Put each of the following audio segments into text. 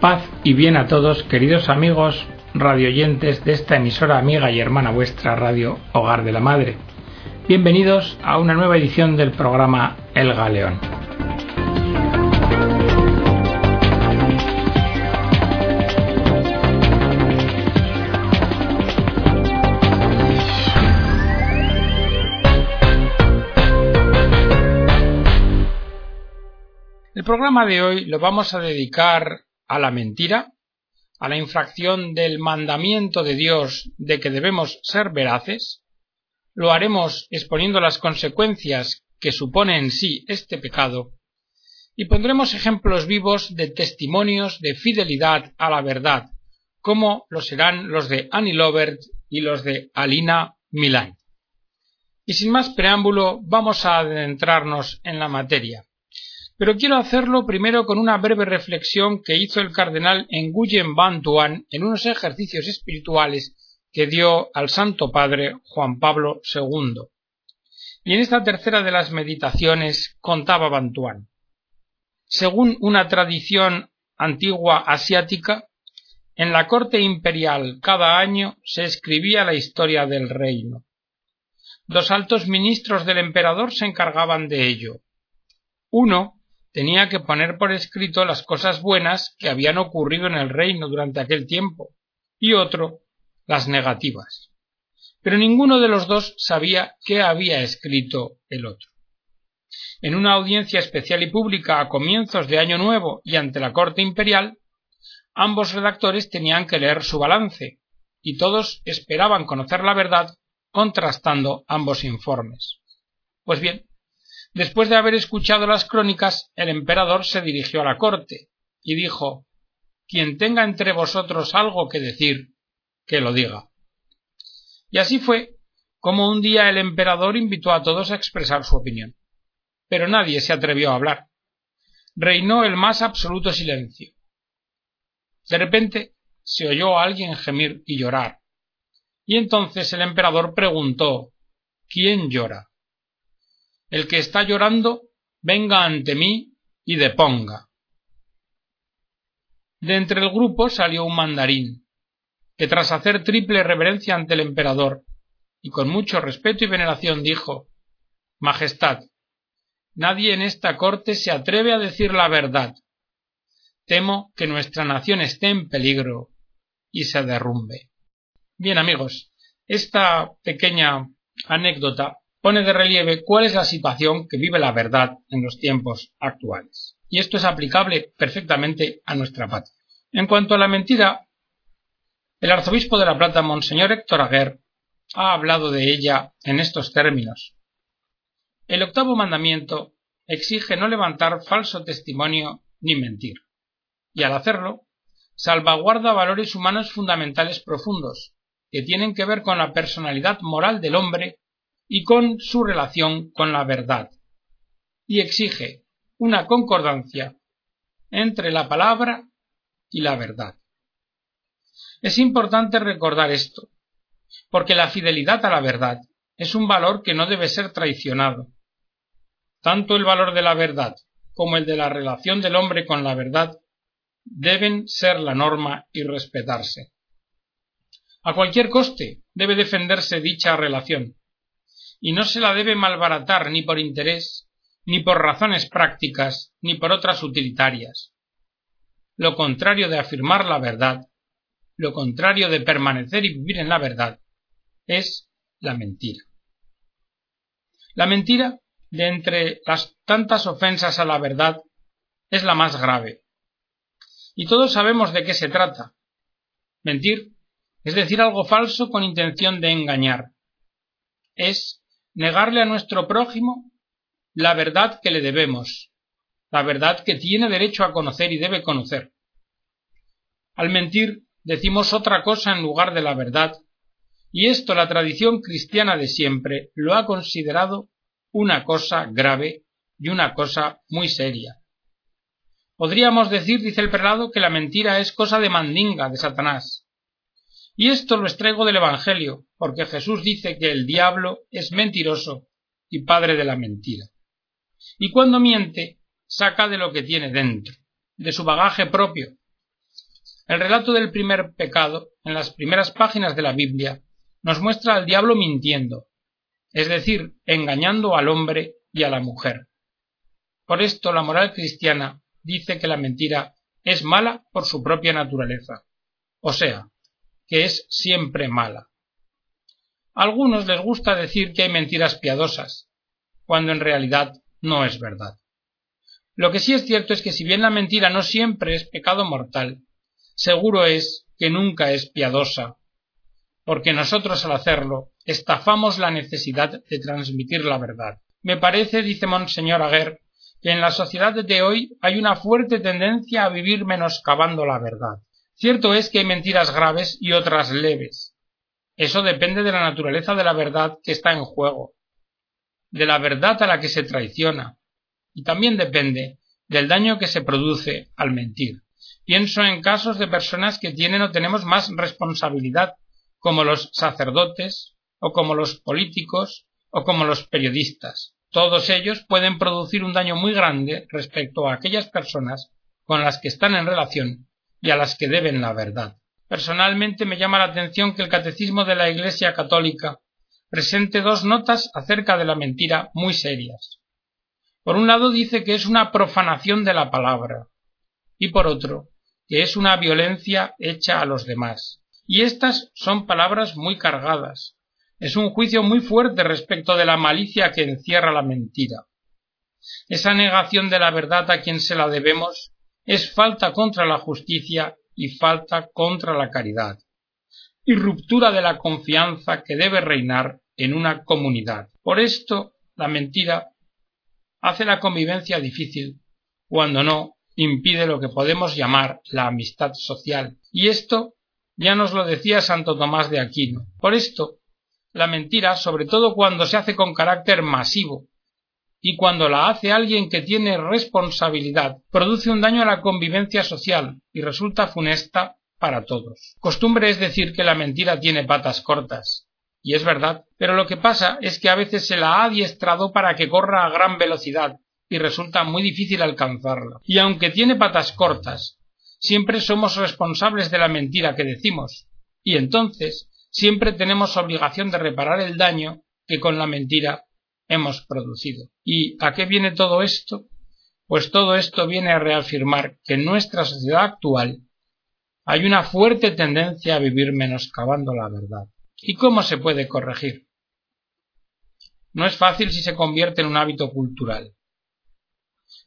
Paz y bien a todos, queridos amigos radioyentes de esta emisora amiga y hermana vuestra Radio Hogar de la Madre. Bienvenidos a una nueva edición del programa El Galeón. El programa de hoy lo vamos a dedicar a la mentira, a la infracción del mandamiento de Dios de que debemos ser veraces, lo haremos exponiendo las consecuencias que supone en sí este pecado, y pondremos ejemplos vivos de testimonios de fidelidad a la verdad, como lo serán los de Annie Lovert y los de Alina Milan. Y sin más preámbulo, vamos a adentrarnos en la materia pero quiero hacerlo primero con una breve reflexión que hizo el cardenal Nguyen Van Tuan en unos ejercicios espirituales que dio al Santo Padre Juan Pablo II. Y en esta tercera de las meditaciones contaba Van Tuan. Según una tradición antigua asiática, en la corte imperial cada año se escribía la historia del reino. Dos altos ministros del emperador se encargaban de ello. Uno, tenía que poner por escrito las cosas buenas que habían ocurrido en el reino durante aquel tiempo, y otro las negativas. Pero ninguno de los dos sabía qué había escrito el otro. En una audiencia especial y pública a comienzos de Año Nuevo y ante la corte imperial, ambos redactores tenían que leer su balance, y todos esperaban conocer la verdad contrastando ambos informes. Pues bien, Después de haber escuchado las crónicas, el emperador se dirigió a la corte y dijo Quien tenga entre vosotros algo que decir, que lo diga. Y así fue como un día el emperador invitó a todos a expresar su opinión. Pero nadie se atrevió a hablar. Reinó el más absoluto silencio. De repente se oyó a alguien gemir y llorar. Y entonces el emperador preguntó ¿Quién llora? El que está llorando venga ante mí y deponga. De entre el grupo salió un mandarín, que tras hacer triple reverencia ante el emperador, y con mucho respeto y veneración dijo Majestad, nadie en esta corte se atreve a decir la verdad. Temo que nuestra nación esté en peligro y se derrumbe. Bien amigos, esta pequeña anécdota pone de relieve cuál es la situación que vive la verdad en los tiempos actuales. Y esto es aplicable perfectamente a nuestra patria. En cuanto a la mentira, el arzobispo de La Plata, Monseñor Héctor Aguer, ha hablado de ella en estos términos. El octavo mandamiento exige no levantar falso testimonio ni mentir, y al hacerlo, salvaguarda valores humanos fundamentales profundos, que tienen que ver con la personalidad moral del hombre y con su relación con la verdad, y exige una concordancia entre la palabra y la verdad. Es importante recordar esto, porque la fidelidad a la verdad es un valor que no debe ser traicionado. Tanto el valor de la verdad como el de la relación del hombre con la verdad deben ser la norma y respetarse. A cualquier coste debe defenderse dicha relación, y no se la debe malbaratar ni por interés, ni por razones prácticas, ni por otras utilitarias. Lo contrario de afirmar la verdad, lo contrario de permanecer y vivir en la verdad, es la mentira. La mentira, de entre las tantas ofensas a la verdad, es la más grave. Y todos sabemos de qué se trata. Mentir es decir algo falso con intención de engañar. Es negarle a nuestro prójimo la verdad que le debemos, la verdad que tiene derecho a conocer y debe conocer. Al mentir decimos otra cosa en lugar de la verdad, y esto la tradición cristiana de siempre lo ha considerado una cosa grave y una cosa muy seria. Podríamos decir, dice el prelado, que la mentira es cosa de mandinga, de Satanás, y esto lo extraigo del Evangelio, porque Jesús dice que el diablo es mentiroso y padre de la mentira. Y cuando miente, saca de lo que tiene dentro, de su bagaje propio. El relato del primer pecado, en las primeras páginas de la Biblia, nos muestra al diablo mintiendo, es decir, engañando al hombre y a la mujer. Por esto la moral cristiana dice que la mentira es mala por su propia naturaleza, o sea, que es siempre mala. A algunos les gusta decir que hay mentiras piadosas, cuando en realidad no es verdad. Lo que sí es cierto es que si bien la mentira no siempre es pecado mortal, seguro es que nunca es piadosa, porque nosotros al hacerlo estafamos la necesidad de transmitir la verdad. Me parece, dice Monseñor Aguer, que en la sociedad de hoy hay una fuerte tendencia a vivir menoscabando la verdad. Cierto es que hay mentiras graves y otras leves. Eso depende de la naturaleza de la verdad que está en juego, de la verdad a la que se traiciona, y también depende del daño que se produce al mentir. Pienso en casos de personas que tienen o tenemos más responsabilidad, como los sacerdotes, o como los políticos, o como los periodistas. Todos ellos pueden producir un daño muy grande respecto a aquellas personas con las que están en relación y a las que deben la verdad. Personalmente me llama la atención que el Catecismo de la Iglesia Católica presente dos notas acerca de la mentira muy serias. Por un lado dice que es una profanación de la palabra y por otro que es una violencia hecha a los demás. Y estas son palabras muy cargadas, es un juicio muy fuerte respecto de la malicia que encierra la mentira. Esa negación de la verdad a quien se la debemos es falta contra la justicia y falta contra la caridad, y ruptura de la confianza que debe reinar en una comunidad. Por esto, la mentira hace la convivencia difícil, cuando no impide lo que podemos llamar la amistad social. Y esto ya nos lo decía Santo Tomás de Aquino. Por esto, la mentira, sobre todo cuando se hace con carácter masivo y cuando la hace alguien que tiene responsabilidad, produce un daño a la convivencia social y resulta funesta para todos. Costumbre es decir que la mentira tiene patas cortas. Y es verdad, pero lo que pasa es que a veces se la ha adiestrado para que corra a gran velocidad y resulta muy difícil alcanzarla. Y aunque tiene patas cortas, siempre somos responsables de la mentira que decimos, y entonces siempre tenemos obligación de reparar el daño que con la mentira hemos producido. ¿Y a qué viene todo esto? Pues todo esto viene a reafirmar que en nuestra sociedad actual hay una fuerte tendencia a vivir menoscabando la verdad. ¿Y cómo se puede corregir? No es fácil si se convierte en un hábito cultural.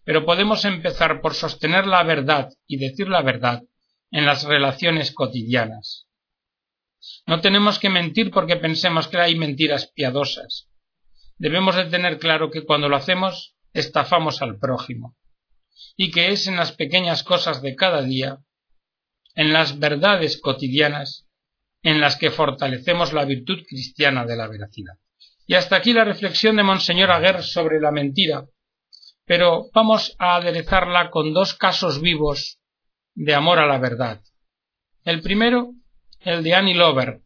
Pero podemos empezar por sostener la verdad y decir la verdad en las relaciones cotidianas. No tenemos que mentir porque pensemos que hay mentiras piadosas. Debemos de tener claro que cuando lo hacemos estafamos al prójimo y que es en las pequeñas cosas de cada día, en las verdades cotidianas, en las que fortalecemos la virtud cristiana de la veracidad. Y hasta aquí la reflexión de Monseñor Aguer sobre la mentira, pero vamos a aderezarla con dos casos vivos de amor a la verdad. El primero el de Annie Lovert.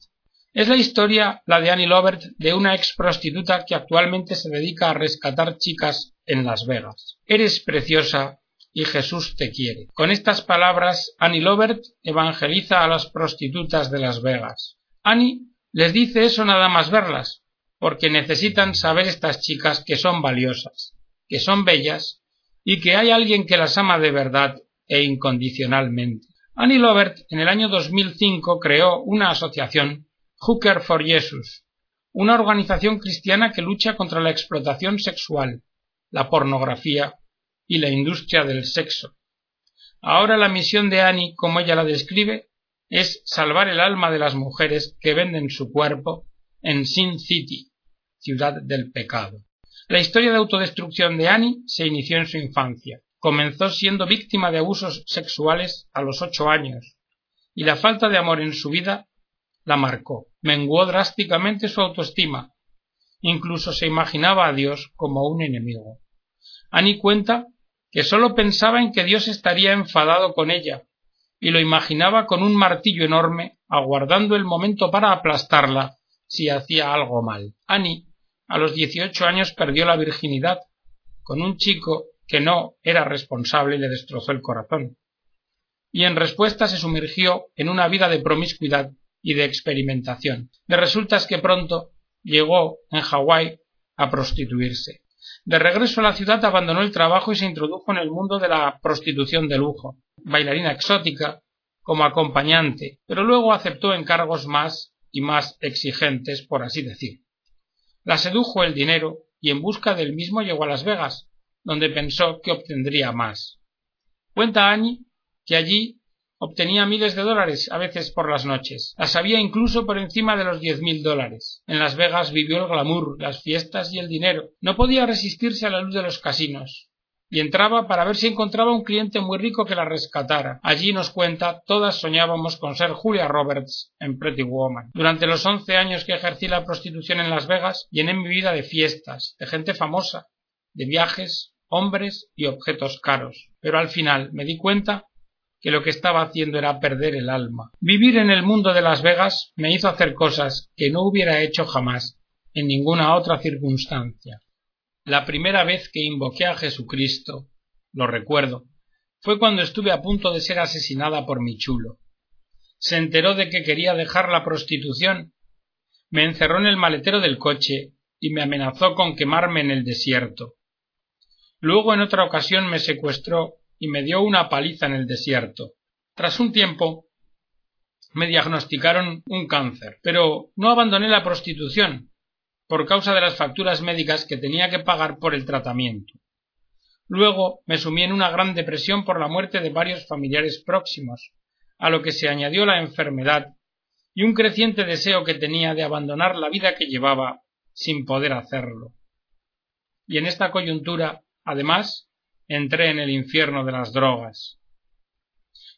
Es la historia, la de Annie Lovert, de una ex prostituta que actualmente se dedica a rescatar chicas en Las Vegas. Eres preciosa y Jesús te quiere. Con estas palabras, Annie Lovert evangeliza a las prostitutas de Las Vegas. Annie les dice eso nada más verlas, porque necesitan saber estas chicas que son valiosas, que son bellas y que hay alguien que las ama de verdad e incondicionalmente. Annie Lovert en el año 2005 creó una asociación, Hooker for Jesus, una organización cristiana que lucha contra la explotación sexual, la pornografía y la industria del sexo. Ahora la misión de Annie, como ella la describe, es salvar el alma de las mujeres que venden su cuerpo en Sin City, ciudad del pecado. La historia de autodestrucción de Annie se inició en su infancia. Comenzó siendo víctima de abusos sexuales a los ocho años, y la falta de amor en su vida la marcó. Menguó drásticamente su autoestima. Incluso se imaginaba a Dios como un enemigo. Annie cuenta que sólo pensaba en que Dios estaría enfadado con ella, y lo imaginaba con un martillo enorme, aguardando el momento para aplastarla si hacía algo mal. Annie, a los dieciocho años, perdió la virginidad con un chico que no era responsable y le destrozó el corazón. y en respuesta se sumergió en una vida de promiscuidad y de experimentación. De resultas que pronto llegó en Hawái a prostituirse. De regreso a la ciudad abandonó el trabajo y se introdujo en el mundo de la prostitución de lujo, bailarina exótica, como acompañante, pero luego aceptó encargos más y más exigentes, por así decir. La sedujo el dinero y en busca del mismo llegó a Las Vegas, donde pensó que obtendría más. Cuenta Annie que allí obtenía miles de dólares a veces por las noches. Las había incluso por encima de los diez mil dólares. En Las Vegas vivió el glamour, las fiestas y el dinero. No podía resistirse a la luz de los casinos y entraba para ver si encontraba un cliente muy rico que la rescatara. Allí nos cuenta, todas soñábamos con ser Julia Roberts en Pretty Woman. Durante los once años que ejercí la prostitución en Las Vegas, llené mi vida de fiestas, de gente famosa, de viajes, hombres y objetos caros. Pero al final me di cuenta que lo que estaba haciendo era perder el alma. Vivir en el mundo de Las Vegas me hizo hacer cosas que no hubiera hecho jamás en ninguna otra circunstancia. La primera vez que invoqué a Jesucristo, lo recuerdo, fue cuando estuve a punto de ser asesinada por mi chulo. Se enteró de que quería dejar la prostitución, me encerró en el maletero del coche y me amenazó con quemarme en el desierto. Luego en otra ocasión me secuestró y me dio una paliza en el desierto. Tras un tiempo me diagnosticaron un cáncer, pero no abandoné la prostitución, por causa de las facturas médicas que tenía que pagar por el tratamiento. Luego me sumí en una gran depresión por la muerte de varios familiares próximos, a lo que se añadió la enfermedad y un creciente deseo que tenía de abandonar la vida que llevaba sin poder hacerlo. Y en esta coyuntura, además, entré en el infierno de las drogas.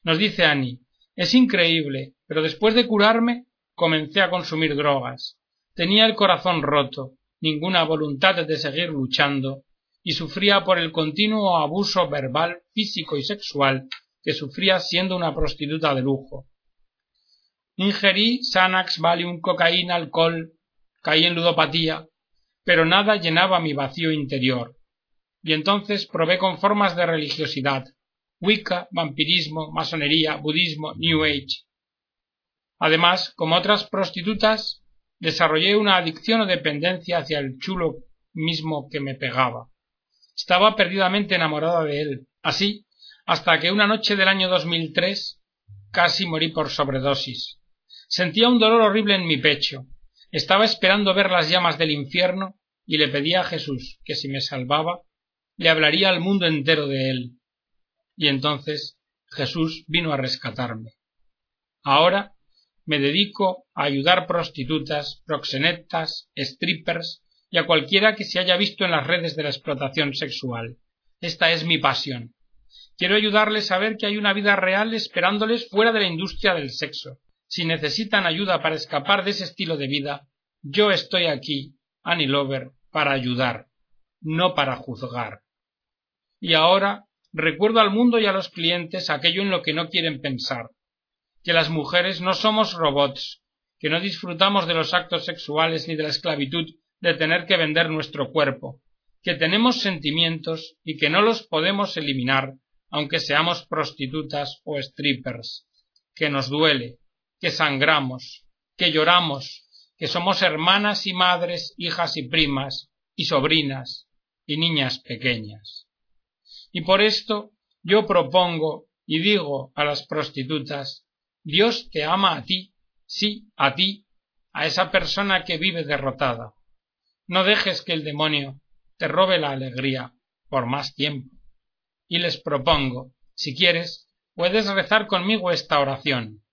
Nos dice Annie, es increíble, pero después de curarme comencé a consumir drogas, Tenía el corazón roto, ninguna voluntad de seguir luchando, y sufría por el continuo abuso verbal, físico y sexual que sufría siendo una prostituta de lujo. Ingerí Xanax, Valium, cocaína, alcohol, caí en ludopatía, pero nada llenaba mi vacío interior. Y entonces probé con formas de religiosidad, Wicca, vampirismo, masonería, budismo, New Age. Además, como otras prostitutas, desarrollé una adicción o dependencia hacia el chulo mismo que me pegaba. Estaba perdidamente enamorada de él. Así, hasta que una noche del año 2003 casi morí por sobredosis. Sentía un dolor horrible en mi pecho. Estaba esperando ver las llamas del infierno y le pedía a Jesús que si me salvaba, le hablaría al mundo entero de él. Y entonces Jesús vino a rescatarme. Ahora me dedico a ayudar prostitutas, proxenetas, strippers y a cualquiera que se haya visto en las redes de la explotación sexual. Esta es mi pasión. Quiero ayudarles a ver que hay una vida real esperándoles fuera de la industria del sexo. Si necesitan ayuda para escapar de ese estilo de vida, yo estoy aquí, Annie Lover, para ayudar, no para juzgar. Y ahora recuerdo al mundo y a los clientes aquello en lo que no quieren pensar, que las mujeres no somos robots, que no disfrutamos de los actos sexuales ni de la esclavitud de tener que vender nuestro cuerpo, que tenemos sentimientos y que no los podemos eliminar aunque seamos prostitutas o strippers, que nos duele, que sangramos, que lloramos, que somos hermanas y madres, hijas y primas, y sobrinas, y niñas pequeñas. Y por esto yo propongo y digo a las prostitutas Dios te ama a ti, sí, a ti, a esa persona que vive derrotada. No dejes que el demonio te robe la alegría por más tiempo. Y les propongo, si quieres, puedes rezar conmigo esta oración.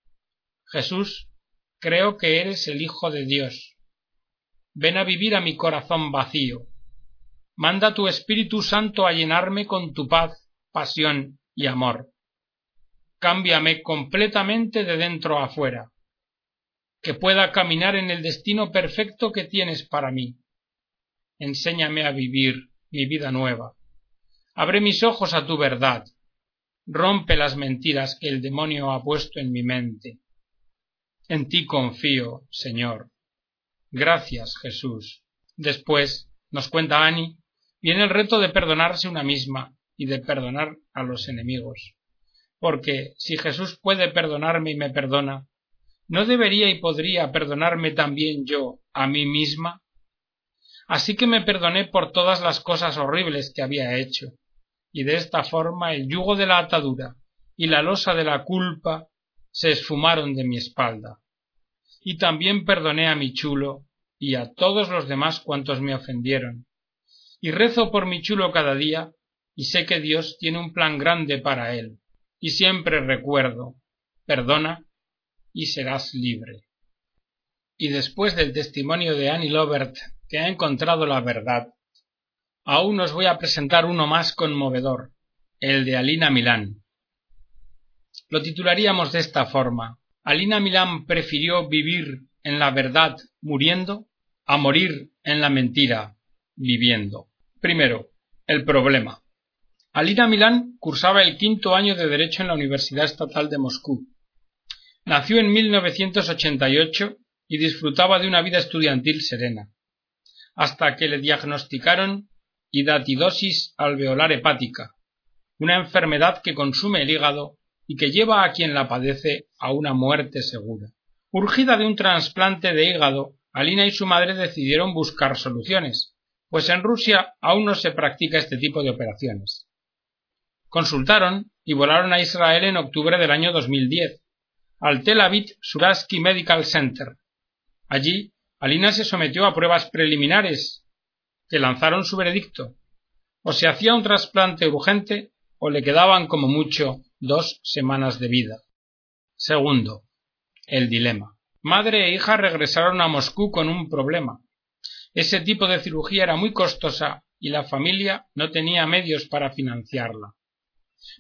Jesús, creo que eres el Hijo de Dios. Ven a vivir a mi corazón vacío. Manda tu Espíritu Santo a llenarme con tu paz, pasión y amor cámbiame completamente de dentro a fuera, que pueda caminar en el destino perfecto que tienes para mí. Enséñame a vivir mi vida nueva. Abre mis ojos a tu verdad. Rompe las mentiras que el demonio ha puesto en mi mente. En ti confío, Señor. Gracias, Jesús. Después, nos cuenta Annie, viene el reto de perdonarse una misma y de perdonar a los enemigos porque si Jesús puede perdonarme y me perdona, ¿no debería y podría perdonarme también yo a mí misma? Así que me perdoné por todas las cosas horribles que había hecho, y de esta forma el yugo de la atadura y la losa de la culpa se esfumaron de mi espalda. Y también perdoné a mi chulo y a todos los demás cuantos me ofendieron. Y rezo por mi chulo cada día, y sé que Dios tiene un plan grande para él. Y siempre recuerdo, perdona y serás libre. Y después del testimonio de Annie Lovert que ha encontrado la verdad, aún os voy a presentar uno más conmovedor, el de Alina Milán. Lo titularíamos de esta forma. Alina Milán prefirió vivir en la verdad muriendo a morir en la mentira viviendo. Primero, el problema. Alina Milán cursaba el quinto año de Derecho en la Universidad Estatal de Moscú. Nació en 1988 y disfrutaba de una vida estudiantil serena hasta que le diagnosticaron hidatidosis alveolar hepática, una enfermedad que consume el hígado y que lleva a quien la padece a una muerte segura. Urgida de un trasplante de hígado, Alina y su madre decidieron buscar soluciones, pues en Rusia aún no se practica este tipo de operaciones. Consultaron y volaron a Israel en octubre del año 2010, al Tel Aviv Suraski Medical Center. Allí Alina se sometió a pruebas preliminares que lanzaron su veredicto. O se hacía un trasplante urgente o le quedaban como mucho dos semanas de vida. Segundo, el dilema. Madre e hija regresaron a Moscú con un problema. Ese tipo de cirugía era muy costosa y la familia no tenía medios para financiarla.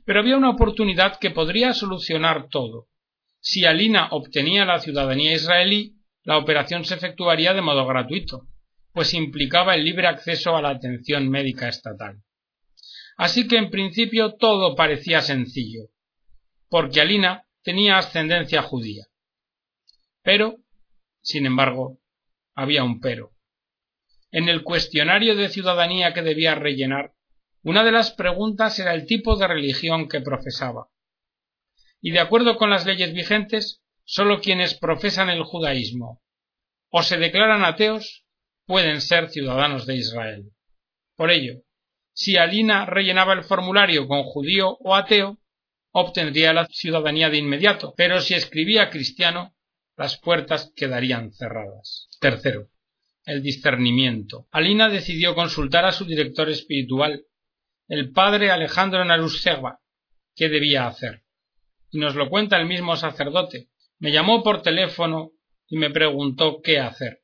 Pero había una oportunidad que podría solucionar todo. Si Alina obtenía la ciudadanía israelí, la operación se efectuaría de modo gratuito, pues implicaba el libre acceso a la atención médica estatal. Así que en principio todo parecía sencillo, porque Alina tenía ascendencia judía. Pero, sin embargo, había un pero. En el cuestionario de ciudadanía que debía rellenar, una de las preguntas era el tipo de religión que profesaba. Y de acuerdo con las leyes vigentes, Solo quienes profesan el judaísmo o se declaran ateos pueden ser ciudadanos de Israel. Por ello, si Alina rellenaba el formulario con judío o ateo, obtendría la ciudadanía de inmediato, pero si escribía cristiano, las puertas quedarían cerradas. Tercero, el discernimiento. Alina decidió consultar a su director espiritual, el padre Alejandro Naruseva, qué debía hacer. Y nos lo cuenta el mismo sacerdote, me llamó por teléfono y me preguntó qué hacer,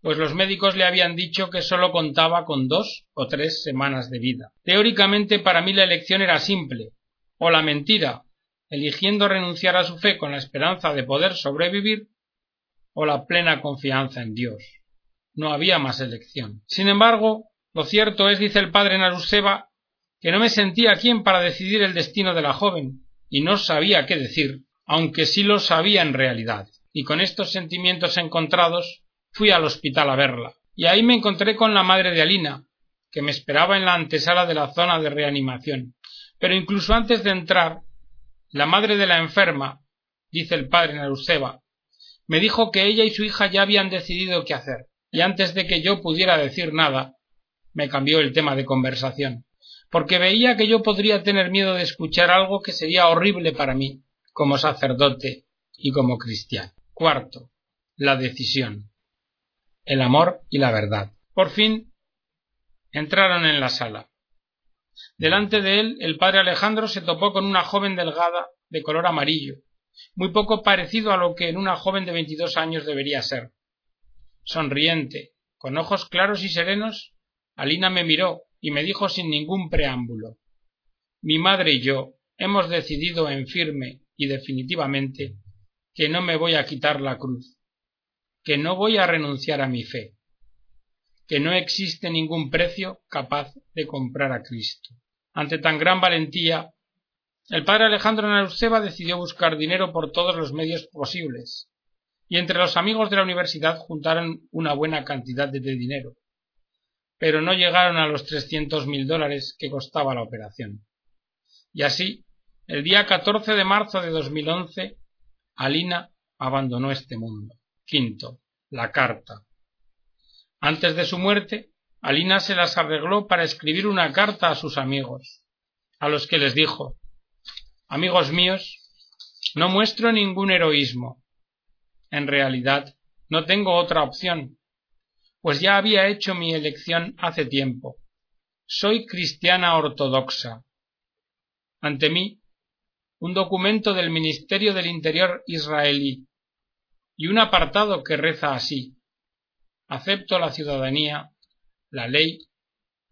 pues los médicos le habían dicho que sólo contaba con dos o tres semanas de vida. Teóricamente para mí la elección era simple, o la mentira, eligiendo renunciar a su fe con la esperanza de poder sobrevivir, o la plena confianza en Dios. No había más elección. Sin embargo, lo cierto es, dice el padre Naruseva, que no me sentía quien para decidir el destino de la joven, y no sabía qué decir, aunque sí lo sabía en realidad, y con estos sentimientos encontrados fui al hospital a verla, y ahí me encontré con la madre de Alina, que me esperaba en la antesala de la zona de reanimación. Pero incluso antes de entrar, la madre de la enferma, dice el padre Naruseva, me dijo que ella y su hija ya habían decidido qué hacer, y antes de que yo pudiera decir nada, me cambió el tema de conversación, porque veía que yo podría tener miedo de escuchar algo que sería horrible para mí, como sacerdote y como cristiano. Cuarto, la decisión. El amor y la verdad. Por fin entraron en la sala. Delante de él, el padre Alejandro se topó con una joven delgada de color amarillo, muy poco parecido a lo que en una joven de veintidós años debería ser. Sonriente, con ojos claros y serenos, Alina me miró y me dijo sin ningún preámbulo Mi madre y yo hemos decidido en firme y definitivamente que no me voy a quitar la cruz, que no voy a renunciar a mi fe, que no existe ningún precio capaz de comprar a Cristo. Ante tan gran valentía, el padre Alejandro Naruseva decidió buscar dinero por todos los medios posibles, y entre los amigos de la universidad juntaron una buena cantidad de dinero, pero no llegaron a los trescientos mil dólares que costaba la operación. Y así El día 14 de marzo de 2011, Alina abandonó este mundo. Quinto, la carta. Antes de su muerte, Alina se las arregló para escribir una carta a sus amigos, a los que les dijo Amigos míos, no muestro ningún heroísmo. En realidad, no tengo otra opción, pues ya había hecho mi elección hace tiempo. Soy cristiana ortodoxa. Ante mí un documento del Ministerio del Interior israelí y un apartado que reza así acepto la ciudadanía, la ley,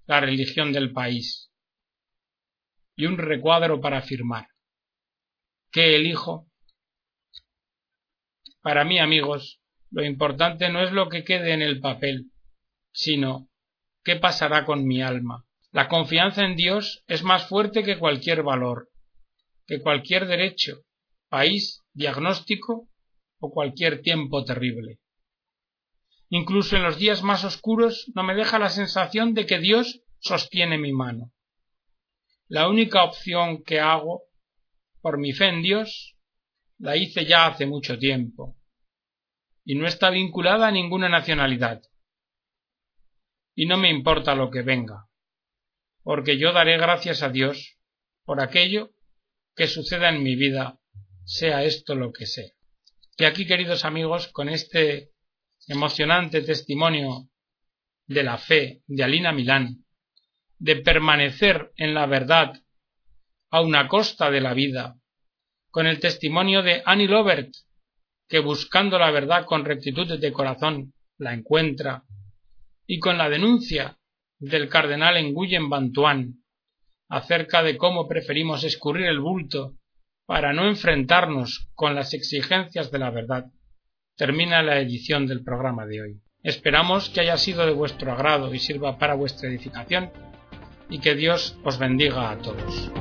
la religión del país y un recuadro para firmar. ¿Qué elijo? Para mí, amigos, lo importante no es lo que quede en el papel, sino qué pasará con mi alma. La confianza en Dios es más fuerte que cualquier valor que cualquier derecho, país, diagnóstico o cualquier tiempo terrible. Incluso en los días más oscuros no me deja la sensación de que Dios sostiene mi mano. La única opción que hago por mi fe en Dios la hice ya hace mucho tiempo y no está vinculada a ninguna nacionalidad. Y no me importa lo que venga, porque yo daré gracias a Dios por aquello que suceda en mi vida, sea esto lo que sea. Y aquí, queridos amigos, con este emocionante testimonio de la fe de Alina Milán, de permanecer en la verdad a una costa de la vida, con el testimonio de Annie Lovert, que buscando la verdad con rectitud de corazón la encuentra, y con la denuncia del cardenal Nguyen Bantuan, acerca de cómo preferimos escurrir el bulto para no enfrentarnos con las exigencias de la verdad, termina la edición del programa de hoy. Esperamos que haya sido de vuestro agrado y sirva para vuestra edificación y que Dios os bendiga a todos.